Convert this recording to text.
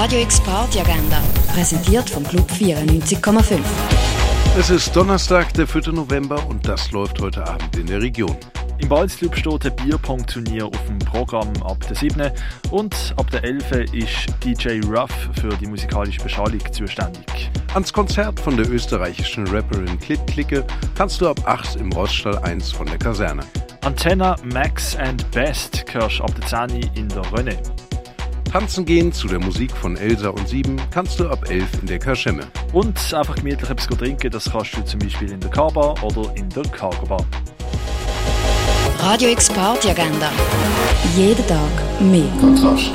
Radio X Party Agenda, präsentiert vom Club 94,5. Es ist Donnerstag, der 4. November und das läuft heute Abend in der Region. Im Balzclub steht ein Bierpong-Turnier auf dem Programm ab der 7. und ab der 11. ist DJ Ruff für die musikalische Beschallung zuständig. Ans Konzert von der österreichischen Rapperin Klit Klicke kannst du ab 8 im Roststall 1 von der Kaserne. Antenna Max and Best hörst ab der 10 in der Rönne. Tanzen gehen zu der Musik von Elsa und Sieben kannst du ab 11 in der Kaschemme. Und einfach gemütlich etwas trinken, das kannst du zum Beispiel in der K-Bar oder in der Cargo Bar. Radio X Party Agenda. Jeden Tag mehr. Kontrast.